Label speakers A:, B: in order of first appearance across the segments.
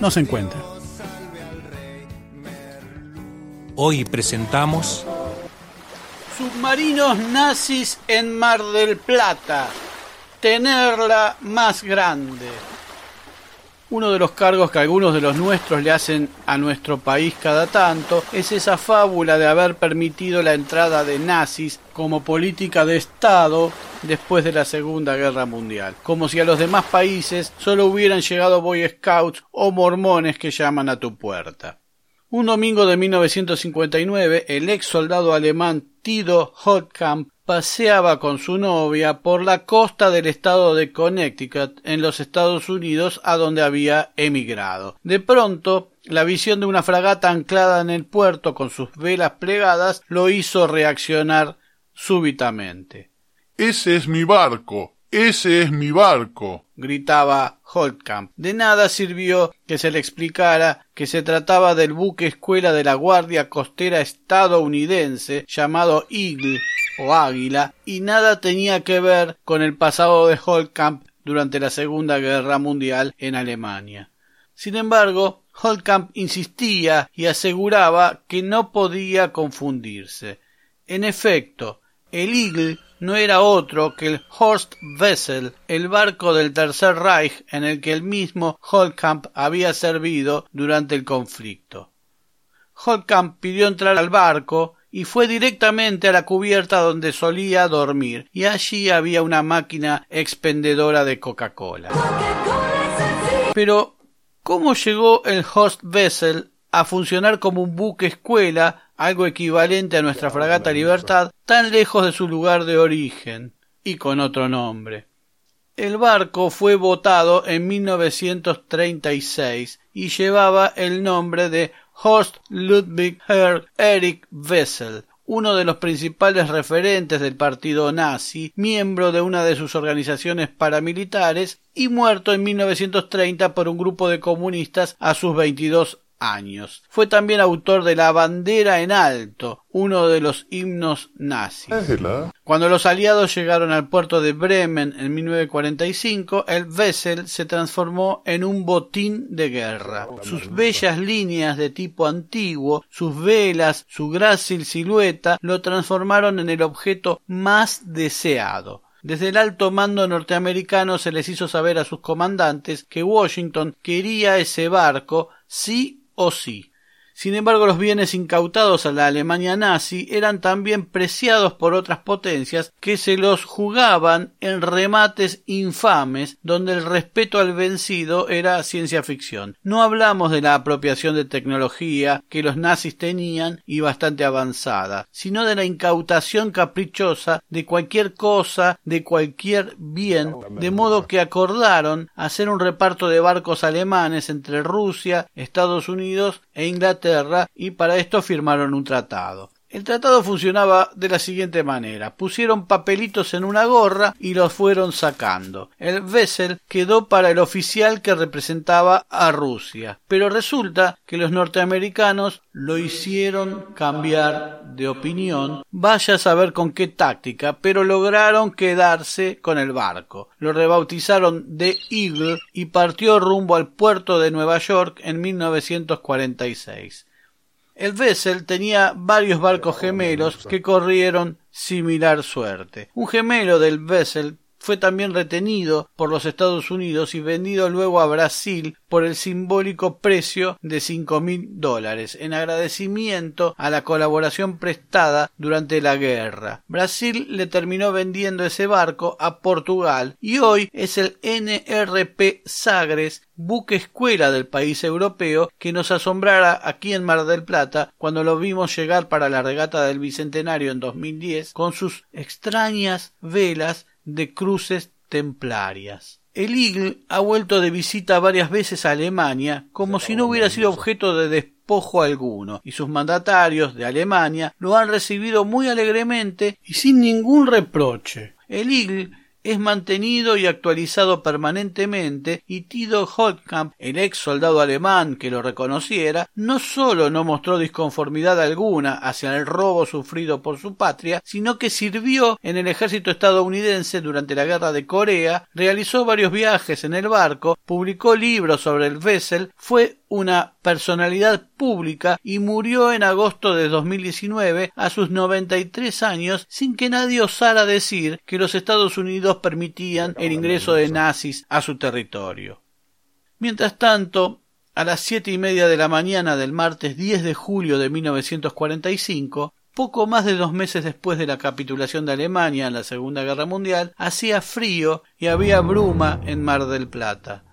A: no se encuentra.
B: Hoy presentamos
A: Submarinos nazis en Mar del Plata. Tenerla más grande. Uno de los cargos que algunos de los nuestros le hacen a nuestro país cada tanto es esa fábula de haber permitido la entrada de nazis como política de Estado después de la Segunda Guerra Mundial, como si a los demás países solo hubieran llegado Boy Scouts o mormones que llaman a tu puerta. Un domingo de 1959, el ex soldado alemán Tido Holtkamp paseaba con su novia por la costa del estado de Connecticut en los Estados Unidos a donde había emigrado. De pronto, la visión de una fragata anclada en el puerto con sus velas plegadas lo hizo reaccionar súbitamente.
C: Ese es mi barco, ese es mi barco.
A: gritaba Holtkamp. De nada sirvió que se le explicara que se trataba del buque escuela de la Guardia Costera estadounidense llamado Eagle o Águila y nada tenía que ver con el pasado de Holtkamp durante la Segunda Guerra Mundial en Alemania. Sin embargo, Holtkamp insistía y aseguraba que no podía confundirse. En efecto, el Eagle no era otro que el Horst Wessel, el barco del Tercer Reich en el que el mismo Holtkamp había servido durante el conflicto. Holtkamp pidió entrar al barco y fue directamente a la cubierta donde solía dormir, y allí había una máquina expendedora de Coca-Cola. Pero, ¿cómo llegó el Horst Wessel a funcionar como un buque escuela, algo equivalente a nuestra fragata Libertad, tan lejos de su lugar de origen y con otro nombre. El barco fue votado en 1936 y llevaba el nombre de Horst Ludwig Herr Erich Wessel, uno de los principales referentes del partido nazi, miembro de una de sus organizaciones paramilitares y muerto en 1930 por un grupo de comunistas a sus 22 años. Fue también autor de La bandera en alto, uno de los himnos nazis. Cuando los aliados llegaron al puerto de Bremen en 1945, el Wessel se transformó en un botín de guerra. Sus bellas líneas de tipo antiguo, sus velas, su grácil silueta, lo transformaron en el objeto más deseado. Desde el alto mando norteamericano se les hizo saber a sus comandantes que Washington quería ese barco sí o sí. Sin embargo, los bienes incautados a la Alemania nazi eran también preciados por otras potencias que se los jugaban en remates infames donde el respeto al vencido era ciencia ficción. No hablamos de la apropiación de tecnología que los nazis tenían y bastante avanzada, sino de la incautación caprichosa de cualquier cosa, de cualquier bien, de modo que acordaron hacer un reparto de barcos alemanes entre Rusia, Estados Unidos e Inglaterra y para esto firmaron un tratado. El tratado funcionaba de la siguiente manera. Pusieron papelitos en una gorra y los fueron sacando. El Vessel quedó para el oficial que representaba a Rusia. Pero resulta que los norteamericanos lo hicieron cambiar de opinión. Vaya a saber con qué táctica, pero lograron quedarse con el barco. Lo rebautizaron The Eagle y partió rumbo al puerto de Nueva York en 1946. El Vessel tenía varios barcos gemelos que corrieron similar suerte. Un gemelo del Vessel fue también retenido por los Estados Unidos y vendido luego a Brasil por el simbólico precio de cinco mil dólares en agradecimiento a la colaboración prestada durante la guerra. Brasil le terminó vendiendo ese barco a Portugal y hoy es el NRP Sagres buque escuela del país europeo que nos asombrara aquí en Mar del Plata cuando lo vimos llegar para la regata del Bicentenario en 2010 con sus extrañas velas de cruces templarias. El Eagle ha vuelto de visita varias veces a Alemania como si no hubiera sido objeto de despojo alguno, y sus mandatarios de Alemania lo han recibido muy alegremente y sin ningún reproche. El Eagle es mantenido y actualizado permanentemente y Tito Holtkamp, el ex soldado alemán que lo reconociera, no sólo no mostró disconformidad alguna hacia el robo sufrido por su patria, sino que sirvió en el ejército estadounidense durante la guerra de Corea, realizó varios viajes en el barco, publicó libros sobre el Vessel, fue una personalidad pública y murió en agosto de 2019 a sus 93 años sin que nadie osara decir que los Estados Unidos permitían el ingreso de nazis a su territorio. Mientras tanto, a las siete y media de la mañana del martes 10 de julio de 1945, poco más de dos meses después de la capitulación de Alemania en la Segunda Guerra Mundial, hacía frío y había bruma en Mar del Plata.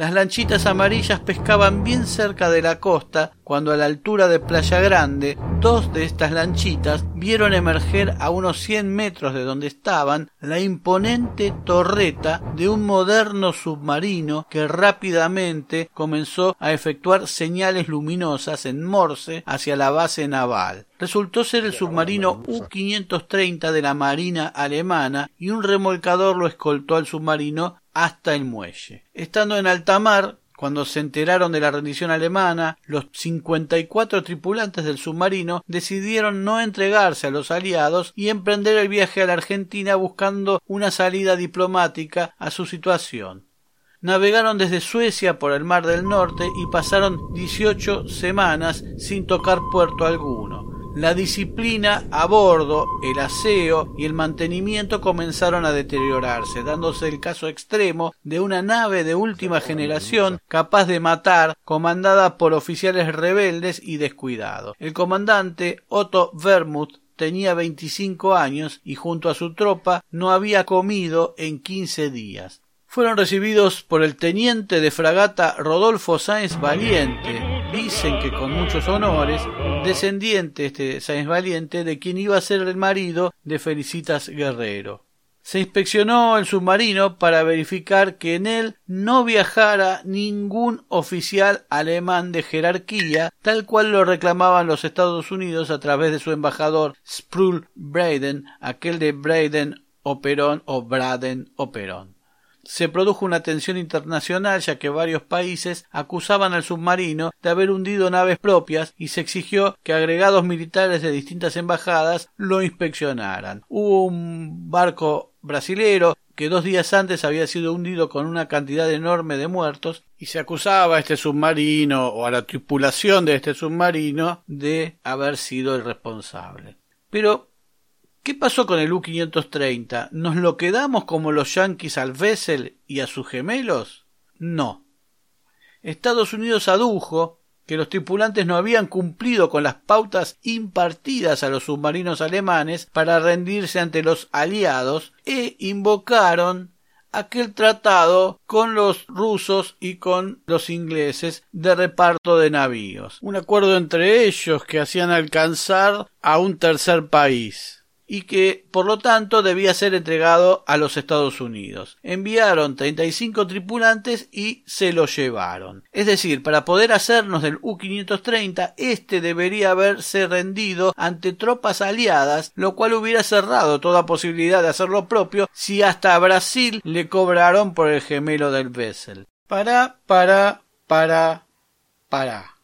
A: Las lanchitas amarillas pescaban bien cerca de la costa cuando a la altura de Playa Grande dos de estas lanchitas vieron emerger a unos cien metros de donde estaban la imponente torreta de un moderno submarino que rápidamente comenzó a efectuar señales luminosas en Morse hacia la base naval. Resultó ser el submarino U-530 de la Marina alemana y un remolcador lo escoltó al submarino hasta el muelle. Estando en alta mar, cuando se enteraron de la rendición alemana, los 54 tripulantes del submarino decidieron no entregarse a los aliados y emprender el viaje a la Argentina buscando una salida diplomática a su situación. Navegaron desde Suecia por el Mar del Norte y pasaron 18 semanas sin tocar puerto alguno. La disciplina a bordo, el aseo y el mantenimiento comenzaron a deteriorarse, dándose el caso extremo de una nave de última generación capaz de matar, comandada por oficiales rebeldes y descuidados. El comandante Otto Vermuth tenía 25 años y junto a su tropa no había comido en 15 días. Fueron recibidos por el teniente de fragata Rodolfo Sáenz Valiente, dicen que con muchos honores, descendiente este Sáenz Valiente de quien iba a ser el marido de Felicitas Guerrero. Se inspeccionó el submarino para verificar que en él no viajara ningún oficial alemán de jerarquía, tal cual lo reclamaban los Estados Unidos a través de su embajador Sproul Braden, aquel de Braden Operón o Braden Operón se produjo una tensión internacional ya que varios países acusaban al submarino de haber hundido naves propias y se exigió que agregados militares de distintas embajadas lo inspeccionaran. Hubo un barco brasilero que dos días antes había sido hundido con una cantidad enorme de muertos y se acusaba a este submarino o a la tripulación de este submarino de haber sido el responsable. Pero ¿Qué pasó con el U-530? ¿Nos lo quedamos como los yanquis al Vessel y a sus gemelos? No. Estados Unidos adujo que los tripulantes no habían cumplido con las pautas impartidas a los submarinos alemanes para rendirse ante los aliados e invocaron aquel tratado con los rusos y con los ingleses de reparto de navíos. Un acuerdo entre ellos que hacían alcanzar a un tercer país y que por lo tanto debía ser entregado a los Estados Unidos. Enviaron 35 tripulantes y se lo llevaron. Es decir, para poder hacernos del U-530, este debería haberse rendido ante tropas aliadas, lo cual hubiera cerrado toda posibilidad de hacer lo propio si hasta a Brasil le cobraron por el gemelo del Bessel. Para, para, para, para.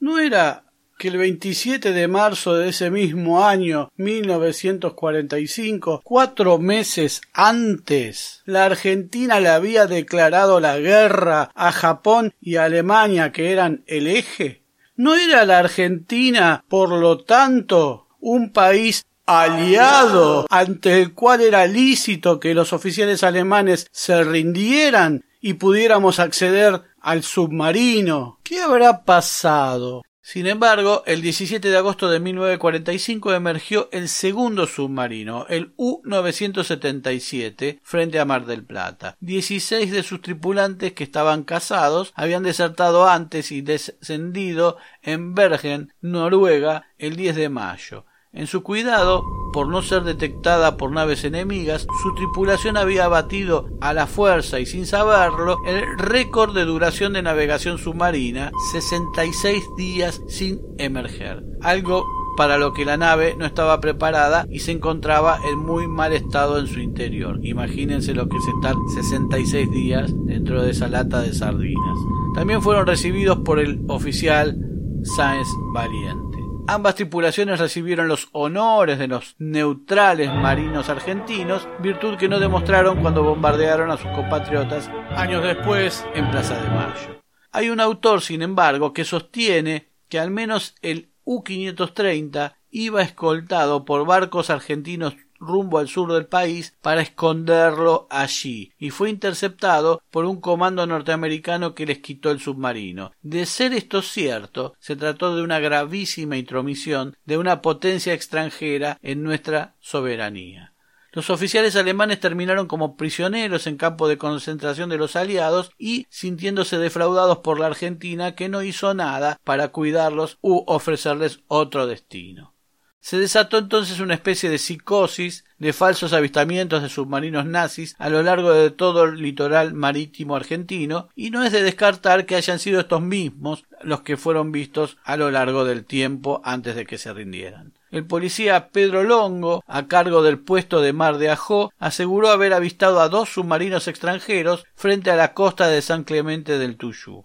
A: ¿No era que el 27 de marzo de ese mismo año 1945, cuatro meses antes, la Argentina le había declarado la guerra a Japón y Alemania que eran el eje? ¿No era la Argentina, por lo tanto, un país aliado ante el cual era lícito que los oficiales alemanes se rindieran y pudiéramos acceder al submarino? ¿Qué habrá pasado? Sin embargo, el 17 de agosto de 1945 emergió el segundo submarino, el U-977, frente a Mar del Plata. Dieciséis de sus tripulantes que estaban casados habían desertado antes y descendido en Bergen, Noruega, el 10 de mayo. En su cuidado, por no ser detectada por naves enemigas, su tripulación había batido a la fuerza y sin saberlo el récord de duración de navegación submarina, 66 días sin emerger, algo para lo que la nave no estaba preparada y se encontraba en muy mal estado en su interior. Imagínense lo que es estar 66 días dentro de esa lata de sardinas. También fueron recibidos por el oficial Sáenz Valiente. Ambas tripulaciones recibieron los honores de los neutrales marinos argentinos, virtud que no demostraron cuando bombardearon a sus compatriotas años después en Plaza de Mayo. Hay un autor, sin embargo, que sostiene que al menos el U-530 iba escoltado por barcos argentinos rumbo al sur del país para esconderlo allí y fue interceptado por un comando norteamericano que les quitó el submarino. De ser esto cierto, se trató de una gravísima intromisión de una potencia extranjera en nuestra soberanía. Los oficiales alemanes terminaron como prisioneros en campo de concentración de los aliados y sintiéndose defraudados por la Argentina que no hizo nada para cuidarlos u ofrecerles otro destino. Se desató entonces una especie de psicosis de falsos avistamientos de submarinos nazis a lo largo de todo el litoral marítimo argentino, y no es de descartar que hayan sido estos mismos los que fueron vistos a lo largo del tiempo antes de que se rindieran. El policía Pedro Longo, a cargo del puesto de Mar de Ajó, aseguró haber avistado a dos submarinos extranjeros frente a la costa de San Clemente del Tuyú.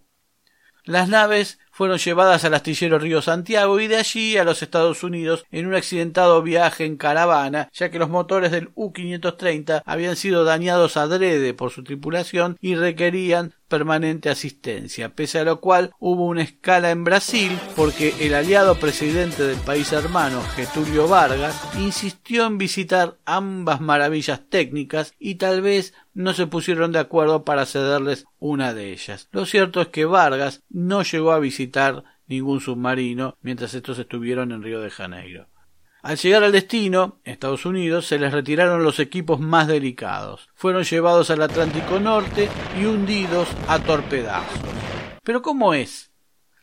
A: Las naves fueron llevadas al astillero Río Santiago y de allí a los Estados Unidos en un accidentado viaje en caravana, ya que los motores del U-530 habían sido dañados adrede por su tripulación y requerían permanente asistencia, pese a lo cual hubo una escala en Brasil porque el aliado presidente del país hermano, Getulio Vargas, insistió en visitar ambas maravillas técnicas y tal vez no se pusieron de acuerdo para cederles una de ellas. Lo cierto es que Vargas no llegó a visitar ningún submarino mientras estos estuvieron en Río de Janeiro. Al llegar al destino, Estados Unidos, se les retiraron los equipos más delicados. Fueron llevados al Atlántico Norte y hundidos a torpedazos. Pero ¿cómo es?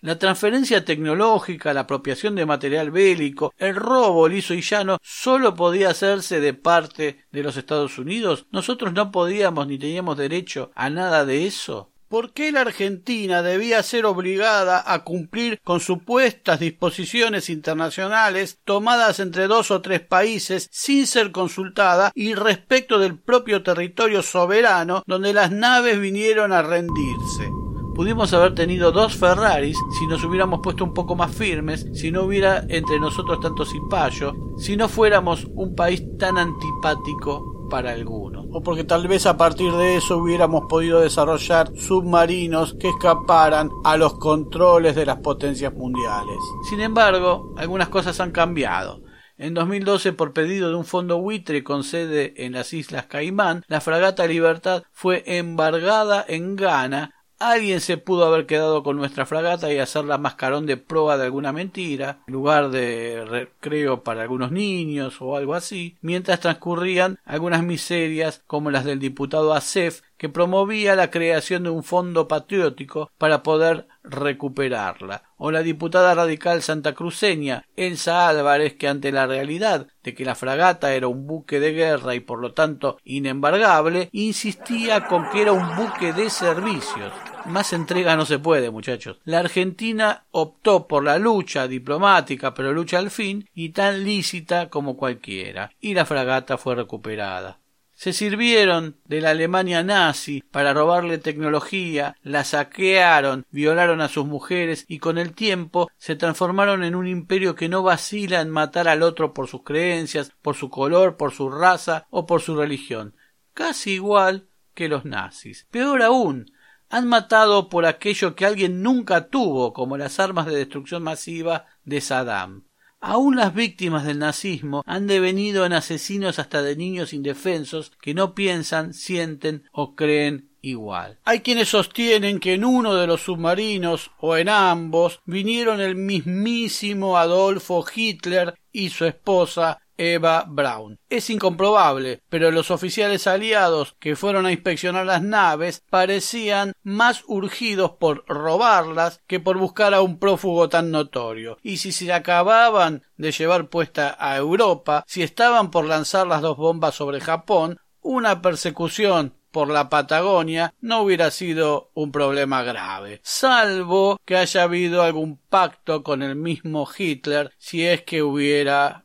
A: La transferencia tecnológica, la apropiación de material bélico, el robo liso y llano solo podía hacerse de parte de los Estados Unidos. Nosotros no podíamos ni teníamos derecho a nada de eso. ¿Por qué la Argentina debía ser obligada a cumplir con supuestas disposiciones internacionales tomadas entre dos o tres países sin ser consultada y respecto del propio territorio soberano donde las naves vinieron a rendirse? Pudimos haber tenido dos Ferraris si nos hubiéramos puesto un poco más firmes, si no hubiera entre nosotros tanto cipayo, si no fuéramos un país tan antipático para algunos, o porque tal vez a partir de eso hubiéramos podido desarrollar submarinos que escaparan a los controles de las potencias mundiales. Sin embargo, algunas cosas han cambiado. En 2012, por pedido de un fondo buitre con sede en las Islas Caimán, la fragata Libertad fue embargada en Ghana Alguien se pudo haber quedado con nuestra fragata y hacerla mascarón de proa de alguna mentira, lugar de recreo para algunos niños o algo así, mientras transcurrían algunas miserias como las del diputado Acef que promovía la creación de un fondo patriótico para poder recuperarla, o la diputada radical santacruceña Elsa Álvarez, que ante la realidad de que la fragata era un buque de guerra y por lo tanto inembargable, insistía con que era un buque de servicios. Más entrega no se puede, muchachos. La Argentina optó por la lucha diplomática, pero lucha al fin, y tan lícita como cualquiera, y la fragata fue recuperada se sirvieron de la Alemania nazi para robarle tecnología, la saquearon, violaron a sus mujeres y con el tiempo se transformaron en un imperio que no vacila en matar al otro por sus creencias, por su color, por su raza o por su religión, casi igual que los nazis. Peor aún, han matado por aquello que alguien nunca tuvo, como las armas de destrucción masiva de Saddam. Aún las víctimas del nazismo han devenido en asesinos hasta de niños indefensos que no piensan, sienten o creen igual. Hay quienes sostienen que en uno de los submarinos o en ambos vinieron el mismísimo Adolfo Hitler y su esposa Eva Braun. Es incomprobable, pero los oficiales aliados que fueron a inspeccionar las naves parecían más urgidos por robarlas que por buscar a un prófugo tan notorio. Y si se acababan de llevar puesta a Europa, si estaban por lanzar las dos bombas sobre Japón, una persecución por la Patagonia no hubiera sido un problema grave, salvo que haya habido algún pacto con el mismo Hitler si es que hubiera